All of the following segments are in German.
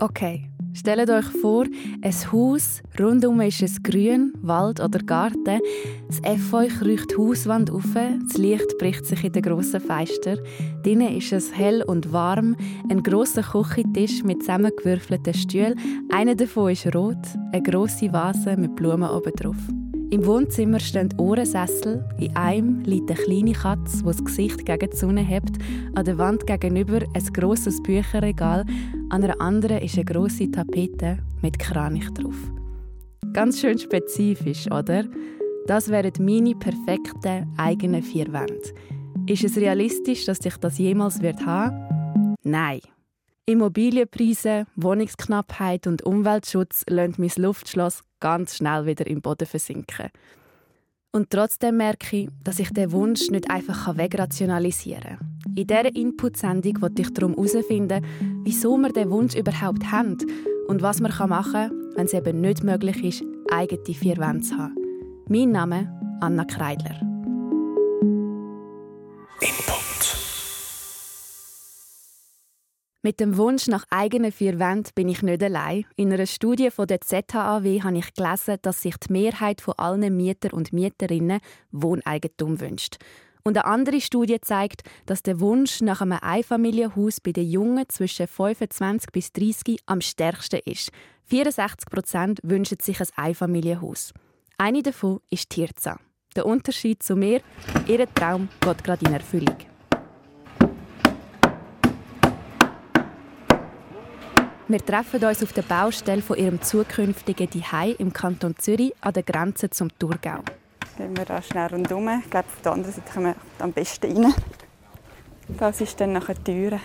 Okay, stellt euch vor, ein Haus, rundum ist es grün, Wald oder Garten. Das kriecht die Hauswand auf, das Licht bricht sich in den grossen Fenster. Drinnen ist es hell und warm, ein grosser Küchentisch mit zusammengewürfelten Stühlen. Einer davon ist rot, eine grosse Vase mit Blumen oben drauf. Im Wohnzimmer stehen Ohrensessel. In einem liegt eine kleine Katze, die das Gesicht gegen die Sonne hebt. An der Wand gegenüber ein grosses Bücherregal. An einer anderen ist eine grosse Tapete mit Kranich drauf. Ganz schön spezifisch, oder? Das wären meine perfekten eigenen vier Wände. Ist es realistisch, dass ich das jemals wird haben? Nein. Immobilienpreise, Wohnungsknappheit und Umweltschutz lassen mein Luftschloss ganz schnell wieder im Boden versinken. Und trotzdem merke ich, dass ich den Wunsch nicht einfach wegrationalisieren kann. In dieser Input-Sendung wollte ich darum herausfinden, wieso wir den Wunsch überhaupt haben und was man machen kann, wenn es eben nicht möglich ist, eigene vier Wände zu haben. Mein Name Anna Kreidler. Mit dem Wunsch nach eigenen vier Wänden bin ich nicht allein. In einer Studie von der ZHAW habe ich gelesen, dass sich die Mehrheit von allen Mieter und Mieterinnen Wohneigentum wünscht. Und eine andere Studie zeigt, dass der Wunsch nach einem Einfamilienhaus bei den Jungen zwischen 25 bis 30 am stärksten ist. 64 Prozent wünschen sich ein Einfamilienhaus. Eine davon ist Tirza. Der Unterschied zu mir, ihr Traum geht gerade in Erfüllung. Wir treffen uns auf der Baustelle von ihrem zukünftigen Zuhause im Kanton Zürich an der Grenze zum Thurgau. Gehen wir da schnell rundherum. Ich glaube, auf der anderen Seite kommen wir am besten rein. Das ist dann nachher die Tür.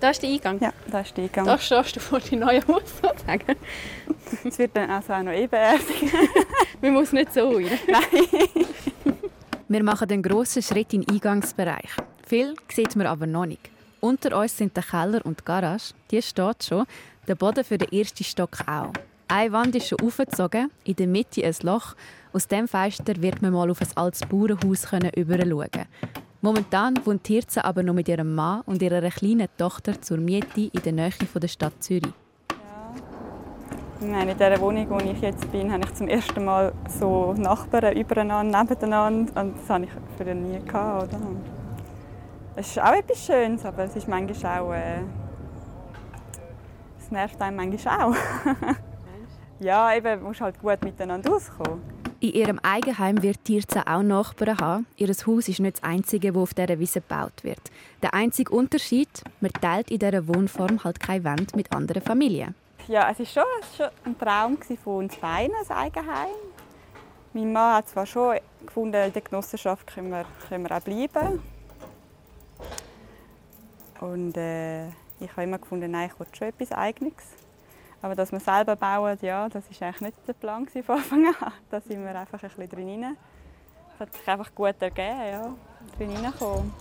Da ist der Eingang? Ja, da ist der Eingang. Da stehst du vor deinem neuen Haus sozusagen. Es wird dann also auch noch ebenerdig. Man muss nicht so rein. Nein. Wir machen einen grossen Schritt in den Eingangsbereich. Viel sieht man aber noch nicht. Unter uns sind der Keller und die Garage. Die steht schon. Der Boden für den ersten Stock auch. Eine Wand ist schon aufgezogen, in der Mitte ein Loch. Aus dem Fenster wird man mal auf ein altes Bauernhaus überschauen. Momentan wohnt Tirza aber noch mit ihrem Mann und ihrer kleinen Tochter zur Miete in der Nähe der Stadt Zürich. Ja. in dieser Wohnung, wo ich jetzt bin, habe ich zum ersten Mal so Nachbarn übereinander, nebeneinander. Und das hatte ich früher nie. Gehabt, oder? Es ist auch etwas Schönes, aber es ist manchmal auch. Äh, es nervt einem manchmal auch. ja, eben, man muss halt gut miteinander auskommen. In ihrem Eigenheim wird Tirza auch Nachbarn haben. Ihr Haus ist nicht das einzige, das auf dieser Wiese gebaut wird. Der einzige Unterschied, man teilt in dieser Wohnform halt keine Wand mit anderen Familien. Ja, es war schon, schon ein Traum von uns beiden, ein Eigenheim. Mein Mann hat zwar schon gefunden, in der Genossenschaft können wir, können wir auch bleiben. Und äh, ich habe immer gefunden, nein, ich wollte schon etwas Eigenes. Aber dass wir selber bauen, ja, das war eigentlich nicht der Plan von Anfang an. Da sind wir einfach ein bisschen drin. Das hat sich einfach gut ergeben, ja, drin reinkommen.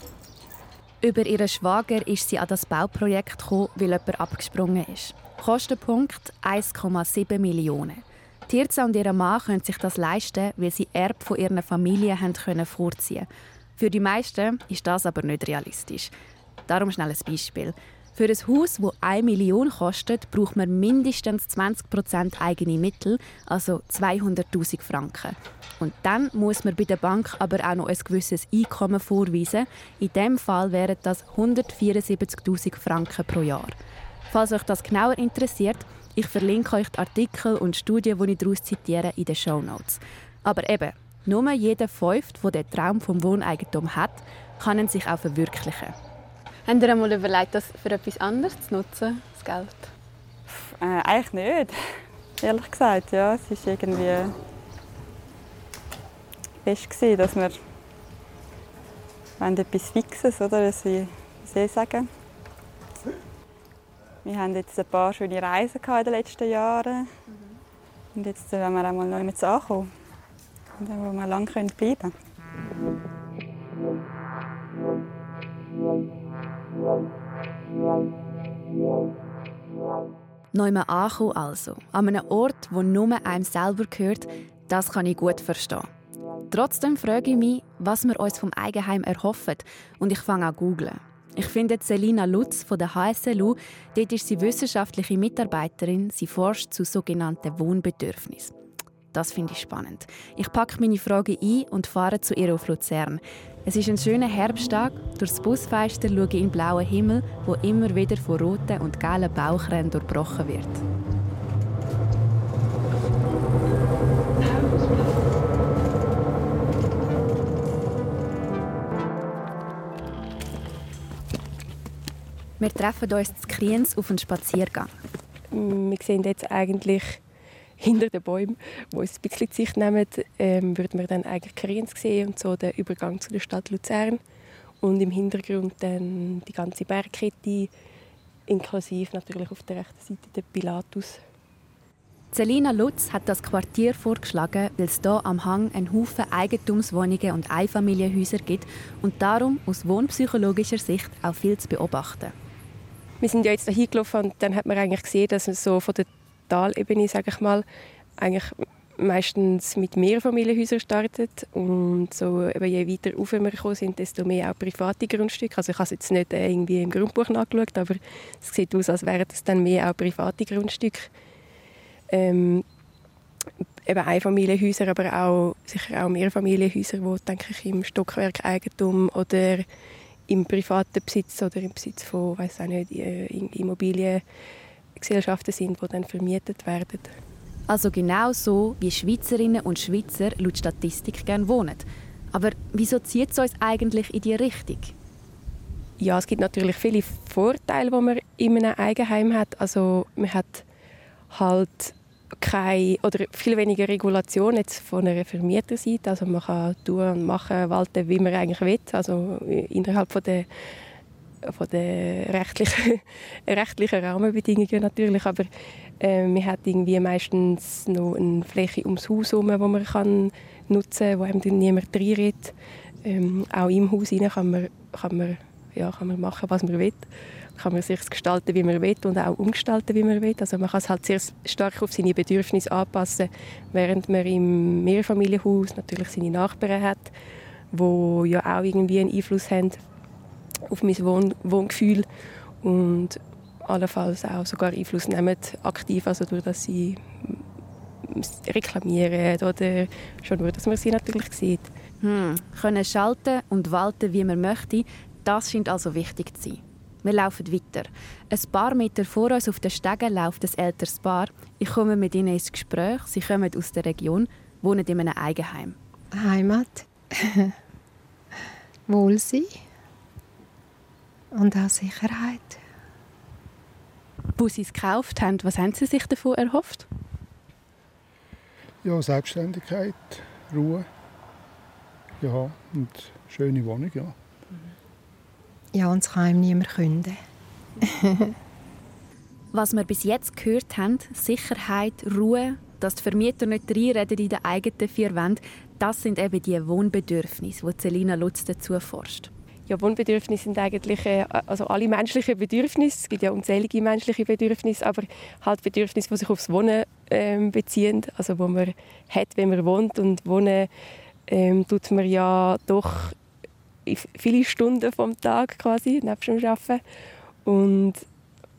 Über ihren Schwager ist sie an das Bauprojekt gekommen, weil jemand abgesprungen ist. Kostenpunkt 1,7 Millionen. Tirza und ihr Mann können sich das leisten, weil sie Erb von ihrer Familie haben können vorziehen. Für die meisten ist das aber nicht realistisch. Darum schnell ein Beispiel. Für ein Haus, das 1 Million kostet, braucht man mindestens 20% eigene Mittel, also 200.000 Franken. Und dann muss man bei der Bank aber auch noch ein gewisses Einkommen vorweisen. In diesem Fall wären das 174.000 Franken pro Jahr. Falls euch das genauer interessiert, ich verlinke euch die Artikel und Studien, die ich daraus zitiere, in den Show Notes. Aber eben, nur jeder Fünfte, der den Traum vom Wohneigentum hat, kann ihn sich auch verwirklichen. Haben Sie einmal überlegt, das für etwas anderes zu nutzen, das Geld? Äh, eigentlich nicht, ehrlich gesagt. Ja, es war irgendwie best gewesen, dass wir etwas Fixes, oder? wie soll ich sagen? Wir haben jetzt ein paar schöne Reisen in den letzten Jahren. Mhm. Und jetzt wollen wir auch mal neu mit ankommen. Und dann wollen wir lange bleiben können. Neumann ankommen also, an einem Ort, wo nur einem selber gehört, das kann ich gut verstehen. Trotzdem frage ich mich, was wir uns vom Eigenheim erhoffen und ich fange an googlen. Ich finde Selina Lutz von der HSLU, dort ist sie wissenschaftliche Mitarbeiterin, sie forscht zu sogenannten Wohnbedürfnissen. Das finde ich spannend. Ich packe meine Frage ein und fahre zu ihr auf Luzern. Es ist ein schöner Herbsttag. Durchs Busfenster schaue ich in den blauen Himmel, wo immer wieder von roten und gelben Bauchrennen durchbrochen wird. Wir treffen uns zu Kriens auf einen Spaziergang. Wir sehen jetzt eigentlich hinter den Bäumen, wo uns ein bisschen Sicht nehmen, ähm, würden wir dann eigentlich Kriens sehen und so den Übergang zu der Stadt Luzern. Und im Hintergrund dann die ganze Bergkette, inklusive natürlich auf der rechten Seite der Pilatus. Selina Lutz hat das Quartier vorgeschlagen, weil es hier am Hang einen Haufen Eigentumswohnungen und Einfamilienhäuser gibt und darum aus wohnpsychologischer Sicht auch viel zu beobachten. Wir sind ja jetzt hier gelaufen und dann hat man eigentlich gesehen, dass man so von der Talebene, sage ich mal, eigentlich meistens mit Mehrfamilienhäusern startet und so eben je weiter rauf wir gekommen sind, desto mehr auch private Grundstücke. Also ich habe es jetzt nicht äh, irgendwie im Grundbuch nachgeschaut, aber es sieht aus, als wären es dann mehr auch private Grundstücke. Ähm, eben Einfamilienhäuser, aber auch sicher auch Mehrfamilienhäuser, die denke ich im Stockwerkeigentum oder im privaten Besitz oder im Besitz von, weiß auch nicht, äh, Immobiliengesellschaften sind, die dann vermietet werden. Also genau so, wie Schweizerinnen und Schweizer laut Statistik gerne wohnen. Aber wieso zieht es uns eigentlich in die Richtung? Ja, es gibt natürlich viele Vorteile, die man in einem Eigenheim hat. Also man hat halt keine oder viel weniger Regulation jetzt von einer Vermieterseite. Also man kann tun und machen, walten, wie man eigentlich will. Also innerhalb von der von den rechtlichen, rechtlichen Rahmenbedingungen natürlich, aber äh, man hat irgendwie meistens noch eine Fläche ums Haus herum, die man kann nutzen kann, wo einem dann niemand reinredet. Ähm, auch im Haus kann man, kann, man, ja, kann man machen, was man will kann man sich gestalten, wie man will und auch umgestalten, wie man will. Also man kann es halt sehr stark auf seine Bedürfnisse anpassen, während man im Mehrfamilienhaus natürlich seine Nachbarn hat, wo ja auch irgendwie einen Einfluss haben auf mein Wohn Wohngefühl und allenfalls auch sogar Einfluss nehmen aktiv, also durch dass sie reklamieren oder schon nur, dass man sie natürlich sieht. Hm. Können schalten und walten, wie man möchte, das scheint also wichtig zu sein. Wir laufen weiter. Ein paar Meter vor uns auf den Stegen läuft ein älteres Paar. Ich komme mit ihnen ins Gespräch. Sie kommen aus der Region, wohnen in einem Eigenheim. Heimat, Wohlsein und auch Sicherheit. Wo Sie es gekauft haben, was haben Sie sich davon erhofft? Ja, Selbstständigkeit, Ruhe. Ja, und schöne Wohnung, ja. Ja, uns kann ihm niemand künden. Was wir bis jetzt gehört haben, Sicherheit, Ruhe, dass die Vermieter nicht reinreden in den eigenen vier Wänden, das sind eben die Wohnbedürfnisse, die Celina Lutz dazu forscht. Ja, Wohnbedürfnisse sind eigentlich äh, also alle menschlichen Bedürfnisse. Es gibt ja unzählige menschliche Bedürfnisse, aber halt Bedürfnisse, die sich aufs Wohnen ähm, beziehen, also wo man hat, wenn man wohnt und wohnen ähm, tut man ja doch viele Stunden vom Tag quasi, neben dem Arbeiten. Und,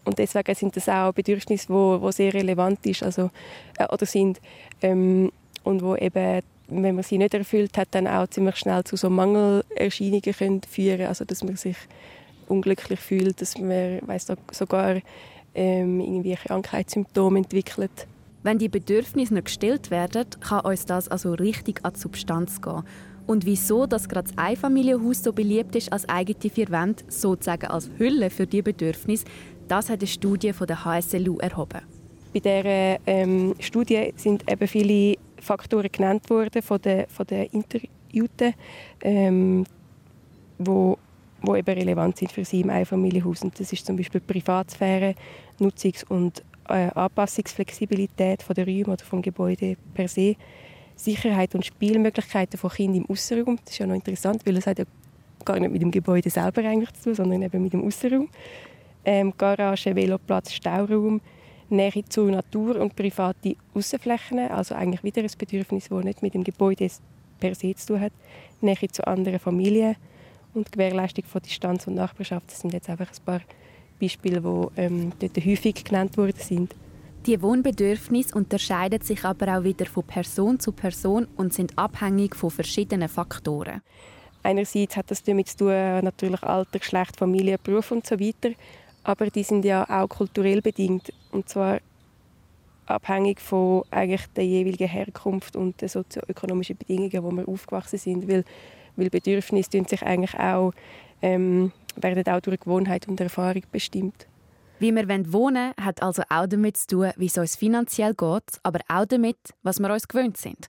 und deswegen sind das auch Bedürfnisse, wo sehr relevant ist, also, äh, oder sind ähm, und wo eben wenn man sie nicht erfüllt hat, dann auch ziemlich schnell zu so Mangelerscheinungen können führen also dass man sich unglücklich fühlt, dass man weiss, sogar ähm, irgendwie Krankheitssymptome entwickelt. Wenn die Bedürfnisse nicht gestillt werden, kann uns das also richtig an die Substanz gehen. Und wieso dass gerade das Einfamilienhaus so beliebt ist als eigene vier Wände, sozusagen als Hülle für die Bedürfnisse, das hat eine Studie von der HSLU erhoben. Bei dieser ähm, Studie sind eben viele Faktoren genannt worden von den, von den Interviewten, ähm, wo, wo eben relevant sind für sie im Einfamilienhaus. Und das ist zum Beispiel Privatsphäre, Nutzungs- und äh, Anpassungsflexibilität von der Räume oder vom Gebäude per se, Sicherheit und Spielmöglichkeiten von Kindern im Außenraum. Das ist ja noch interessant, weil es hat ja gar nicht mit dem Gebäude selber eigentlich zu tun, sondern eben mit dem Außenraum. Ähm, Garage, Veloplatz, Stauraum, Nähe zur Natur und private Außenflächen, also eigentlich wieder ein Bedürfnis, das nicht mit dem Gebäude per se zu tun hat. Nähe zu anderen Familien und Gewährleistung von Distanz und Nachbarschaft. Das sind jetzt einfach ein paar Beispiele, die ähm, dort häufig genannt worden sind. Die Wohnbedürfnisse unterscheiden sich aber auch wieder von Person zu Person und sind abhängig von verschiedenen Faktoren. Einerseits hat das damit zu tun, natürlich Alter, Geschlecht, Familie, Beruf und so weiter. Aber die sind ja auch kulturell bedingt. Und zwar abhängig von eigentlich der jeweiligen Herkunft und den sozioökonomischen Bedingungen, wo wir aufgewachsen sind. Weil, weil Bedürfnisse sich eigentlich auch, ähm, werden auch durch Gewohnheit und Erfahrung bestimmt. Wie wir wohnen wollen, hat also auch damit zu tun, wie es uns finanziell geht, aber auch damit, was wir uns gewöhnt sind.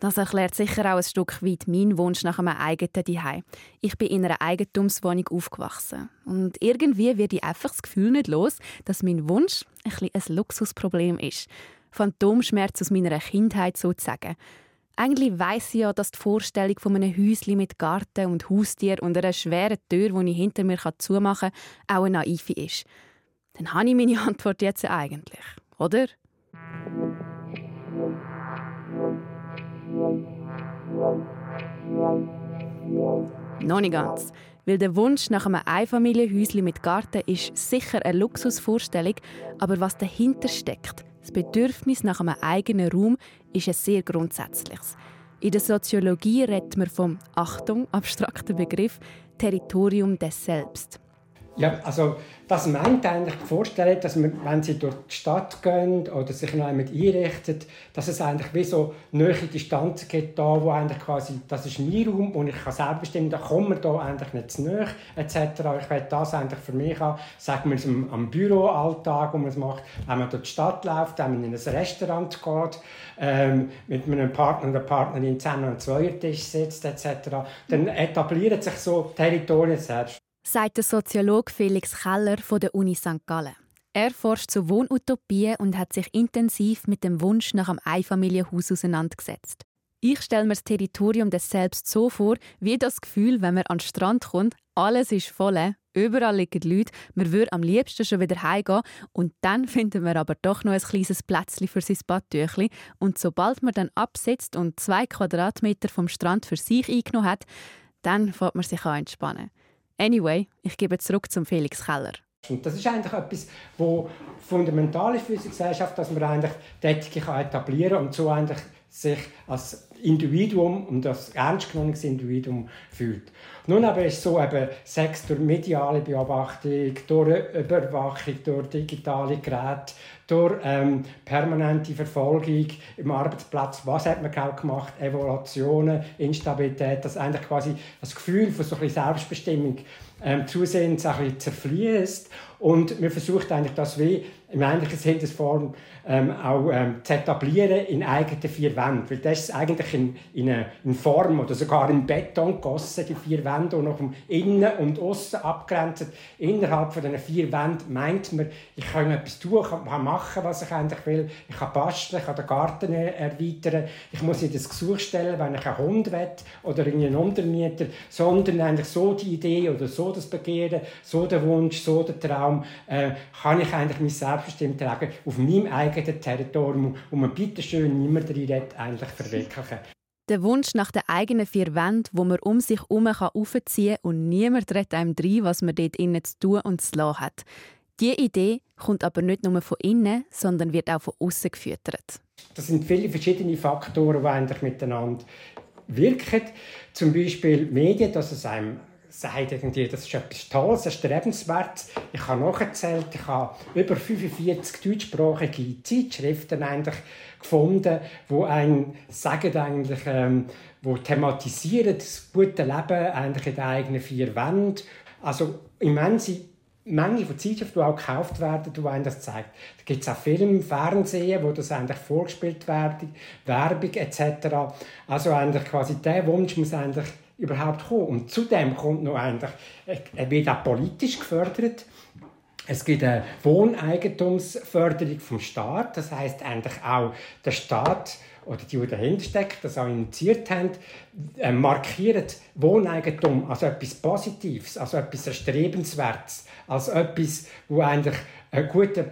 Das erklärt sicher auch ein Stück weit meinen Wunsch nach einem eigenen Zuhause. Ich bin in einer Eigentumswohnung aufgewachsen. Und irgendwie wird ich einfach das Gefühl nicht los, dass mein Wunsch ein, ein Luxusproblem ist. Phantomschmerz aus meiner Kindheit sozusagen. Eigentlich weiss ich ja, dass die Vorstellung von einem Häuschen mit Garten und Haustier und einer schweren Tür, die ich hinter mir zumachen kann, auch eine naive ist. Dann habe ich meine Antwort jetzt eigentlich, oder? Noch nicht ganz. Weil der Wunsch nach einem Einfamilienhäuschen mit Garten ist sicher eine Luxusvorstellung, aber was dahinter steckt, das Bedürfnis nach einem eigenen Raum, ist ein sehr grundsätzliches. In der Soziologie redet man vom, Achtung, abstrakten Begriff Territorium des Selbst. Ja, also das meint eigentlich vorstellen, dass man, wenn sie durch die Stadt gehen oder sich noch einmal einrichten, dass es eigentlich wie so neue Distanz gibt, da, wo eigentlich quasi, das ist mein Raum und ich kann selber bestimmen, da kommen wir da eigentlich nicht zu nahe, etc. Ich will das eigentlich für mich haben, sagen wir es am Büroalltag, wo man es macht, wenn man durch die Stadt läuft, wenn man in ein Restaurant geht, ähm, mit einem Partner oder Partnerin zusammen am Zweiertisch sitzt, etc., dann etablieren sich so Territorien selbst sagt der Soziologe Felix Keller von der Uni St. Gallen. Er forscht zu Wohnutopien und hat sich intensiv mit dem Wunsch nach einem Einfamilienhaus auseinandergesetzt. Ich stelle mir das Territorium des Selbst so vor, wie das Gefühl, wenn man an den Strand kommt, alles ist voll, überall liegen Leute, man würde am liebsten schon wieder heimgehen und dann findet man aber doch noch ein kleines Plätzchen für sein Badtüchli und sobald man dann absetzt und zwei Quadratmeter vom Strand für sich eingenommen hat, dann fängt man sich an entspannen. Anyway, ich gebe zurück zum Felix Keller. Und das ist eigentlich etwas, wo fundamental ist für unsere Gesellschaft, dass man eigentlich Tätigkeit etablieren kann und so eigentlich sich als Individuum und als ernst genommenes Individuum fühlt. Nun aber ist so, eben, Sex durch mediale Beobachtung, durch Überwachung, durch digitale Geräte, durch ähm, permanente Verfolgung im Arbeitsplatz, was hat man genau gemacht, Evaluationen, Instabilität, dass eigentlich quasi das Gefühl von so ein Selbstbestimmung ähm, zusehends ein bisschen zerfließt und man versucht eigentlich das wie im eigentlichen Sinnesform ähm, auch ähm, zu etablieren in eigenen vier Wänden. Weil das ist eigentlich in, in, eine, in Form oder sogar in Beton gegossen, die vier Wände, und noch innen und außen abgrenzen. Innerhalb von diesen vier Wänden meint man, ich kann etwas tun, ich kann machen, was ich eigentlich will. Ich kann basteln, ich kann den Garten erweitern. Ich muss nicht das Gesuch stellen, wenn ich einen Hund will oder einen Untermieter, sondern eigentlich so die Idee oder so das Begehren, so der Wunsch, so der Traum, äh, kann ich eigentlich mich selbstbestimmt tragen auf meinem eigenen Territorium und man bitte schön niemand redet, eigentlich verwirklichen. Der Wunsch nach den eigenen vier Wänden, wo man um sich herum aufziehen kann und niemand redet einem rein, was man dort innen zu tun und zu lassen hat. Diese Idee kommt aber nicht nur von innen, sondern wird auch von außen gefüttert. Das sind viele verschiedene Faktoren, die eigentlich miteinander wirken. Zum Beispiel Medien, dass es einem sagt irgendwie, das ist etwas Tolles, erstrebenswertes. Ich habe nachgezählt, ich habe über 45 deutschsprachige Zeitschriften eigentlich gefunden, wo ein sagen eigentlich, ähm, wo thematisieren das gute Leben eigentlich in den eigenen vier Wänden. Also immense Menge von Zeitschriften, die auch gekauft werden, die einem das zeigt. Da gibt es auch Filme, Fernsehen, wo das eigentlich vorgespielt wird, Werbung etc. Also eigentlich quasi der Wunsch muss eigentlich überhaupt kommen. Und zudem kommt noch eigentlich, er wird auch politisch gefördert. Es gibt eine Wohneigentumsförderung vom Staat. Das heißt eigentlich auch der Staat oder die, die dahinter stecken, das auch initiiert haben, äh, markiert Wohneigentum als etwas Positives, als etwas Erstrebenswertes, als etwas, wo eigentlich ein guter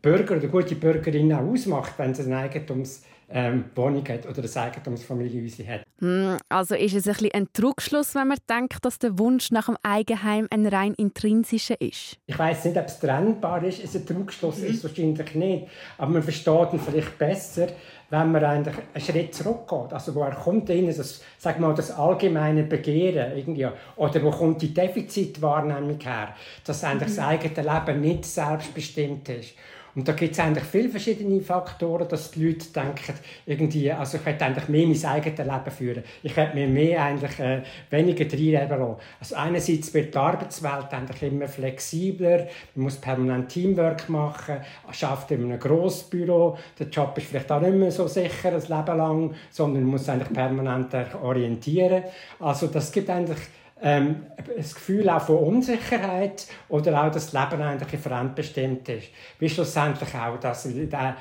Bürger oder gute Bürgerin auch ausmacht, wenn sie ein Eigentums ähm, Wohnung hat oder eine Eigentumsfamilie hat. Hm, also ist es ein, bisschen ein Trugschluss, wenn man denkt, dass der Wunsch nach dem Eigenheim ein rein intrinsischer ist? Ich weiß nicht, ob es trennbar ist. Es ein Trugschluss mhm. ist wahrscheinlich nicht. Aber man versteht ihn vielleicht besser, wenn man eigentlich einen Schritt zurückgeht. Also woher kommt denn das, sag mal, das allgemeine Begehren irgendwie? Oder wo kommt die Defizitwahrnehmung her? Dass eigentlich mhm. das eigene Leben nicht selbstbestimmt ist. Und da gibt es eigentlich viele verschiedene Faktoren, dass die Leute denken, irgendwie, also ich hätte eigentlich mehr mein eigenes Leben führen. Ich hätte mir mehr eigentlich äh, weniger reinleben lassen. Also einerseits wird die Arbeitswelt eigentlich immer flexibler, man muss permanent Teamwork machen, schafft in einem Grossbüro, der Job ist vielleicht auch nicht mehr so sicher ein Leben lang, sondern man muss eigentlich permanent orientieren. Also das gibt eigentlich ähm, das Gefühl auch von Unsicherheit oder auch, dass das Leben eigentlich fremdbestimmt ist. Wie schlussendlich auch, dass der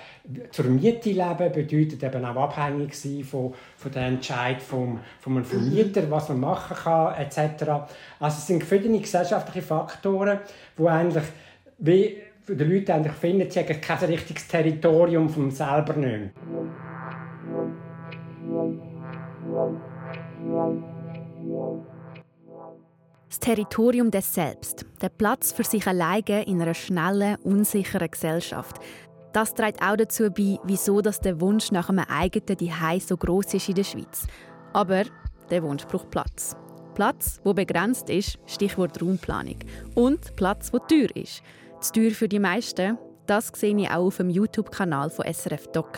zur Miete leben bedeutet eben auch abhängig sein von, von den Entscheid vom, vom Vermieter, was man machen kann, etc. Also es sind verschiedene gesellschaftliche Faktoren, die eigentlich wie die Leute eigentlich finden, sie haben kein richtiges Territorium vom selber nicht. Das Territorium des Selbst, der Platz für sich alleine in einer schnellen, unsicheren Gesellschaft. Das trägt auch dazu bei, wieso dass der Wunsch nach einem eigenen Zuhause so groß ist in der Schweiz. Aber der Wunsch braucht Platz. Platz, wo begrenzt ist, Stichwort Raumplanung. Und Platz, wo teuer ist. Zu teuer für die meisten, das sehe ich auch auf dem YouTube-Kanal von SRF Doc.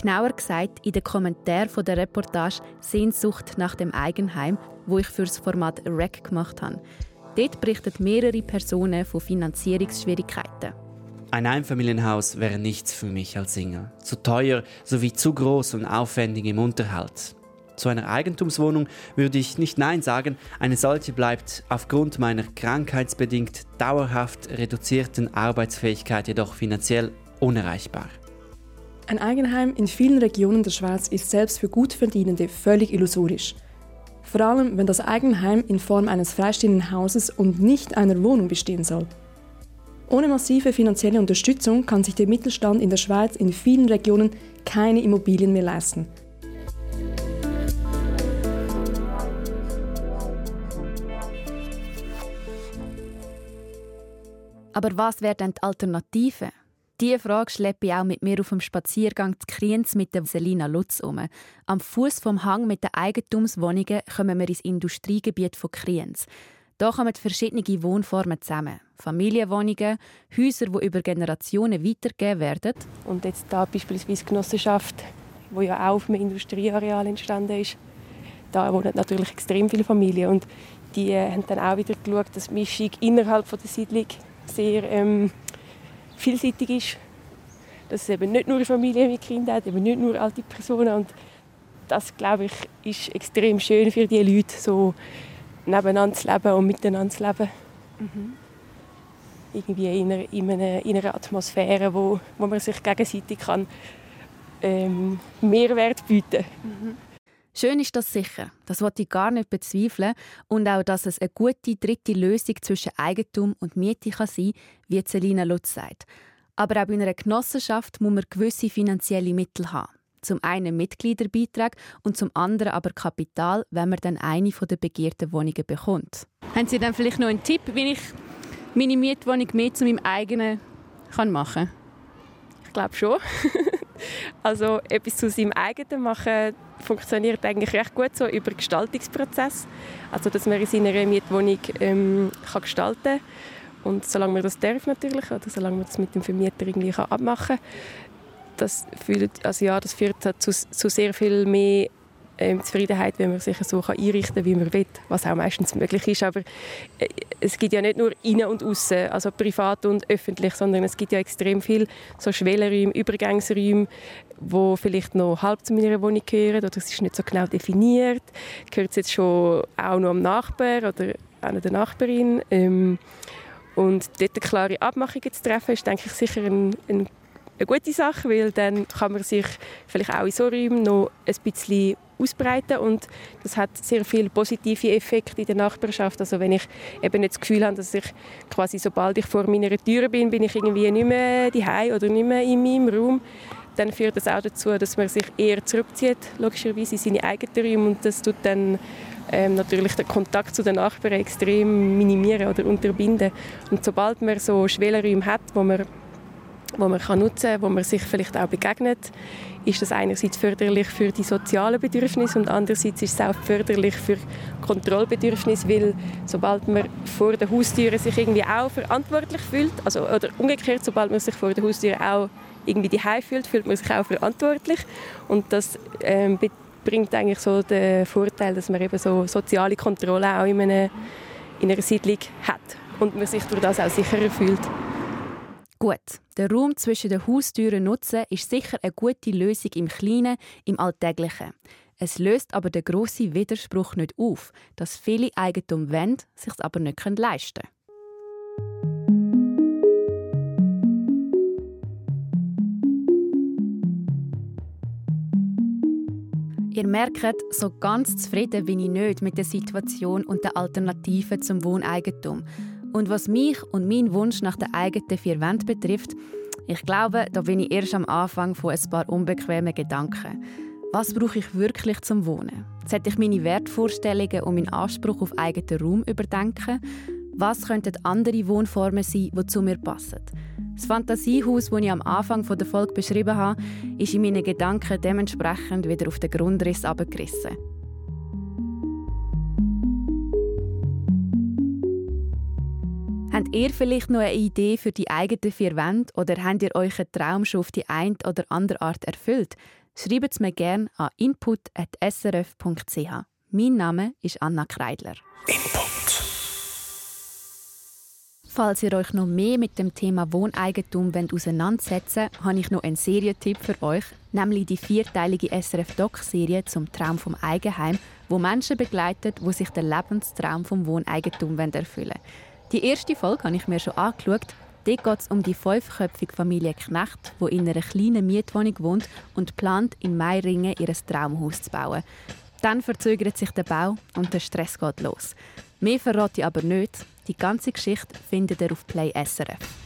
Genauer gesagt in den Kommentaren der Reportage Sehnsucht nach dem Eigenheim, wo ich für das Format REC gemacht habe. Dort berichten mehrere Personen von Finanzierungsschwierigkeiten. Ein Einfamilienhaus wäre nichts für mich als Single. Zu teuer sowie zu groß und aufwendig im Unterhalt. Zu einer Eigentumswohnung würde ich nicht Nein sagen, eine solche bleibt aufgrund meiner krankheitsbedingt dauerhaft reduzierten Arbeitsfähigkeit jedoch finanziell unerreichbar. Ein Eigenheim in vielen Regionen der Schweiz ist selbst für Gutverdienende völlig illusorisch. Vor allem, wenn das Eigenheim in Form eines freistehenden Hauses und nicht einer Wohnung bestehen soll. Ohne massive finanzielle Unterstützung kann sich der Mittelstand in der Schweiz in vielen Regionen keine Immobilien mehr leisten. Aber was wäre denn die Alternative? Diese Frage schleppe ich auch mit mir auf dem Spaziergang zu Kriens mit der Selina Lutz um. Am Fuß vom Hang mit den Eigentumswohnungen kommen wir ins Industriegebiet von Kriens. Hier kommen verschiedene Wohnformen zusammen. Familienwohnungen, Häuser, die über Generationen weitergegeben werden. Und jetzt da beispielsweise die Genossenschaft, die ja auch auf einem Industrieareal entstanden ist. Da wohnen natürlich extrem viele Familien und die haben dann auch wieder geschaut, dass die Mischung innerhalb der Siedlung sehr ähm, vielseitig ist. Dass es eben nicht nur Familie mit Kindern hat, eben nicht nur alte Personen. Und das, glaube ich, ist extrem schön für die Leute, so nebeneinander zu leben und miteinander zu leben. Mhm. Irgendwie in einer, in, einer, in einer, Atmosphäre, wo, wo man sich gegenseitig kann, ähm, Mehrwert bieten kann. Mhm. Schön ist das sicher, das wollte ich gar nicht bezweifeln. Und auch, dass es eine gute dritte Lösung zwischen Eigentum und Miete kann sein wie Selina Lutz sagt. Aber auch in einer Genossenschaft muss man gewisse finanzielle Mittel haben. Zum einen Mitgliederbeitrag und zum anderen aber Kapital, wenn man dann eine der begehrten Wohnungen bekommt. Haben Sie dann vielleicht noch einen Tipp, wie ich meine Mietwohnung mehr zu meinem eigenen machen kann? Ich glaube schon. also etwas zu seinem eigenen machen funktioniert eigentlich recht gut so über Gestaltungsprozess. Also dass man in seiner Mietwohnung ähm, kann gestalten kann. Und solange man das darf natürlich, oder solange man das mit dem Vermieter irgendwie kann abmachen kann, das führt, also ja, das führt zu, zu sehr viel mehr ähm, Zufriedenheit, wenn man sich so kann einrichten kann, wie man will, was auch meistens möglich ist. Aber äh, es gibt ja nicht nur innen und außen, also privat und öffentlich, sondern es gibt ja extrem viel so Schwellenräume, Übergangsräume, wo vielleicht noch halb zu meiner Wohnung gehören oder es ist nicht so genau definiert. Gehört es jetzt schon auch noch am Nachbar oder einer der Nachbarin? Ähm, und dort eine klare Abmachungen zu treffen, ist denke ich sicher ein, ein eine gute Sache, weil dann kann man sich vielleicht auch in so Räumen noch ein bisschen ausbreiten und das hat sehr viele positive Effekte in der Nachbarschaft. Also wenn ich eben nicht das Gefühl habe, dass ich quasi sobald ich vor meiner Tür bin, bin ich irgendwie nicht mehr daheim oder nicht mehr in meinem Raum, dann führt das auch dazu, dass man sich eher zurückzieht, logischerweise in seine eigenen Räume und das tut dann ähm, natürlich den Kontakt zu den Nachbarn extrem minimieren oder unterbinden. Und sobald man so Schwellenräume hat, wo man, wo man kann nutzen kann, wo man sich vielleicht auch begegnet, ist das einerseits förderlich für die sozialen Bedürfnisse und andererseits ist es auch förderlich für Kontrollbedürfnisse, weil sobald man vor der Haustüre sich irgendwie auch verantwortlich fühlt, also oder umgekehrt, sobald man sich vor der Haustüre auch irgendwie die fühlt, fühlt man sich auch verantwortlich und das ähm, bringt eigentlich so den Vorteil, dass man eben so soziale Kontrolle auch in einer, in einer Siedlung hat und man sich durch das auch sicherer fühlt. Gut, der Raum zwischen den Haustüren nutzen ist sicher eine gute Lösung im Kleinen, im Alltäglichen. Es löst aber den grossen Widerspruch nicht auf, dass viele Eigentum wollen, sich aber nicht leisten können. Ihr merkt, so ganz zufrieden bin ich nicht mit der Situation und der Alternativen zum Wohneigentum. Und was mich und meinen Wunsch nach der eigenen vier Wänden betrifft, ich glaube, da bin ich erst am Anfang von ein paar unbequemen Gedanken. Was brauche ich wirklich zum Wohnen? Sollte ich meine Wertvorstellungen und meinen Anspruch auf eigenen Raum überdenken? Was könnten andere Wohnformen sein, die zu mir passen? Das Fantasiehaus, das ich am Anfang der Folge beschrieben habe, ist in meinen Gedanken dementsprechend wieder auf den Grundriss abgerissen. Habt ihr vielleicht noch eine Idee für die eigenen vier Wände oder habt ihr euch einen Traum schon auf die eine oder andere Art erfüllt? Schreibt es mir gerne an input.srf.ch. Mein Name ist Anna Kreidler. Input. Falls ihr euch noch mehr mit dem Thema Wohneigentum auseinandersetzen wollt, habe ich noch einen Serientipp für euch, nämlich die vierteilige SRF-Doc-Serie zum Traum vom Eigenheim, wo Menschen begleitet, wo sich der Lebenstraum vom Wohneigentum erfüllen wollen. Die erste Folge habe ich mir schon angeschaut. Dort geht es um die fünfköpfige Familie Knecht, die in einer kleinen Mietwohnung wohnt und plant, in Meiringen ihr Traumhaus zu bauen. Dann verzögert sich der Bau und der Stress geht los. Mehr verrate ich aber nicht. Die ganze Geschichte findet ihr auf Play SRF.